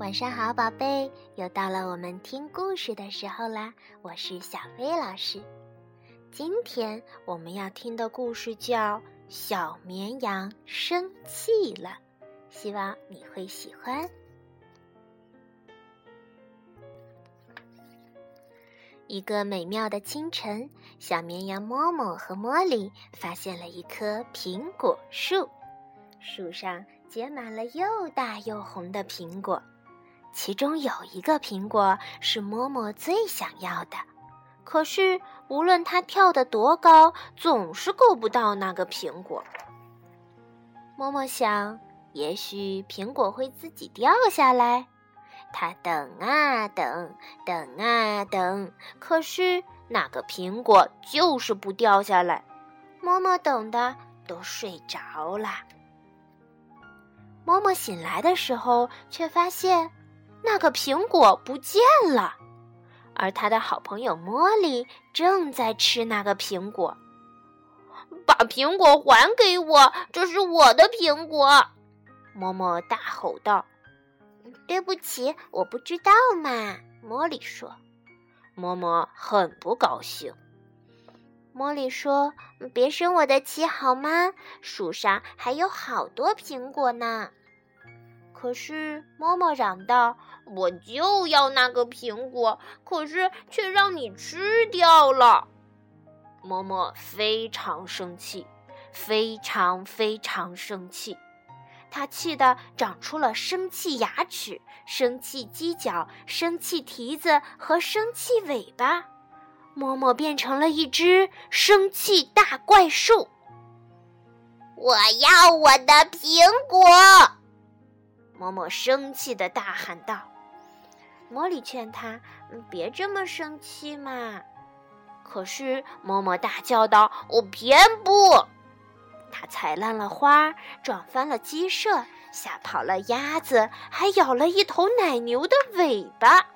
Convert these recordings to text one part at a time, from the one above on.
晚上好，宝贝，又到了我们听故事的时候啦！我是小薇老师。今天我们要听的故事叫《小绵羊生气了》，希望你会喜欢。一个美妙的清晨，小绵羊摸摸和茉莉发现了一棵苹果树，树上结满了又大又红的苹果。其中有一个苹果是嬷嬷最想要的，可是无论它跳得多高，总是够不到那个苹果。嬷嬷想，也许苹果会自己掉下来。她等啊等，等啊等，可是那个苹果就是不掉下来。嬷嬷等的都睡着了。嬷嬷醒来的时候，却发现。那个苹果不见了，而他的好朋友茉莉正在吃那个苹果。把苹果还给我，这是我的苹果！嬷嬷大吼道。“对不起，我不知道嘛。”茉莉说。嬷嬷很不高兴。茉莉说：“别生我的气好吗？树上还有好多苹果呢。”可是，嬷嬷嚷道：“我就要那个苹果，可是却让你吃掉了。”嬷嬷非常生气，非常非常生气。她气得长出了生气牙齿、生气犄角、生气蹄子和生气尾巴。嬷嬷变成了一只生气大怪兽。我要我的苹果！嬷嬷生气的大喊道：“茉莉劝他别这么生气嘛。”可是嬷嬷大叫道：“我偏不！”她踩烂了花，撞翻了鸡舍，吓跑了鸭子，还咬了一头奶牛的尾巴。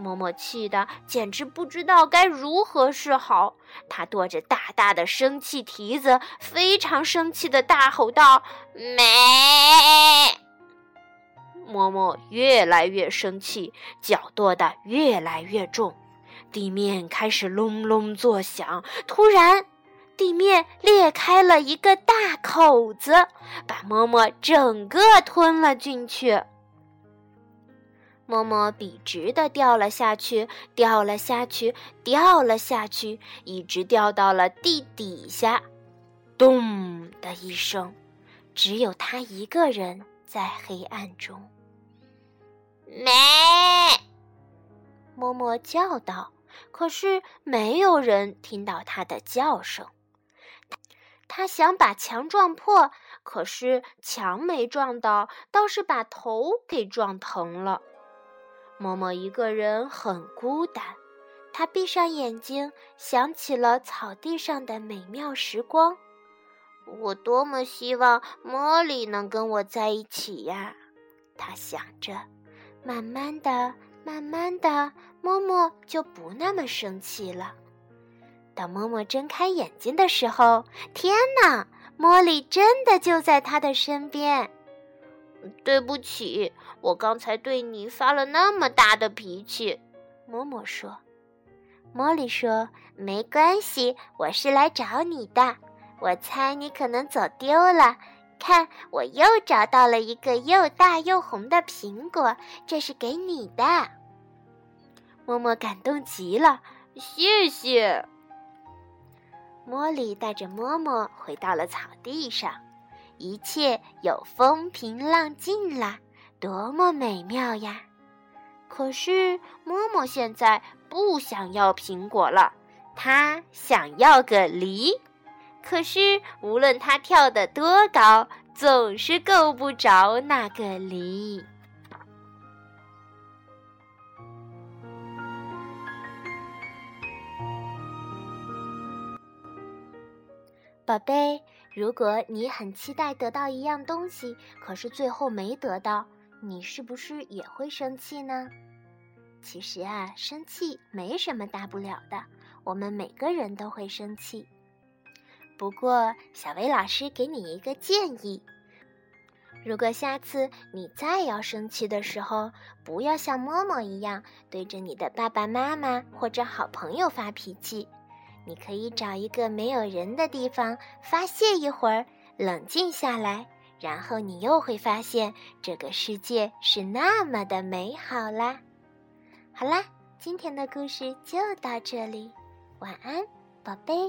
嬷嬷气得简直不知道该如何是好。她跺着大大的生气蹄子，非常生气的大吼道：“没！”嬷嬷越来越生气，脚跺得越来越重，地面开始隆隆作响。突然，地面裂开了一个大口子，把嬷嬷整个吞了进去。嬷嬷笔直的掉了下去，掉了下去，掉了下去，一直掉到了地底下。咚的一声，只有她一个人在黑暗中。没，嬷嬷叫道。可是没有人听到她的叫声。她想把墙撞破，可是墙没撞倒，倒是把头给撞疼了。嬷嬷一个人很孤单。她闭上眼睛，想起了草地上的美妙时光。我多么希望茉莉能跟我在一起呀！她想着。慢慢的，慢慢的，摸摸就不那么生气了。当摸摸睁开眼睛的时候，天哪！茉莉真的就在他的身边。对不起，我刚才对你发了那么大的脾气。摸摸说。茉莉说：“没关系，我是来找你的。我猜你可能走丢了。”看，我又找到了一个又大又红的苹果，这是给你的。默默感动极了，谢谢。茉莉带着默默回到了草地上，一切又风平浪静啦，多么美妙呀！可是默默现在不想要苹果了，他想要个梨。可是，无论它跳得多高，总是够不着那个梨。宝贝，如果你很期待得到一样东西，可是最后没得到，你是不是也会生气呢？其实啊，生气没什么大不了的，我们每个人都会生气。不过，小薇老师给你一个建议：如果下次你再要生气的时候，不要像默默一样对着你的爸爸妈妈或者好朋友发脾气。你可以找一个没有人的地方发泄一会儿，冷静下来，然后你又会发现这个世界是那么的美好啦。好啦，今天的故事就到这里，晚安，宝贝。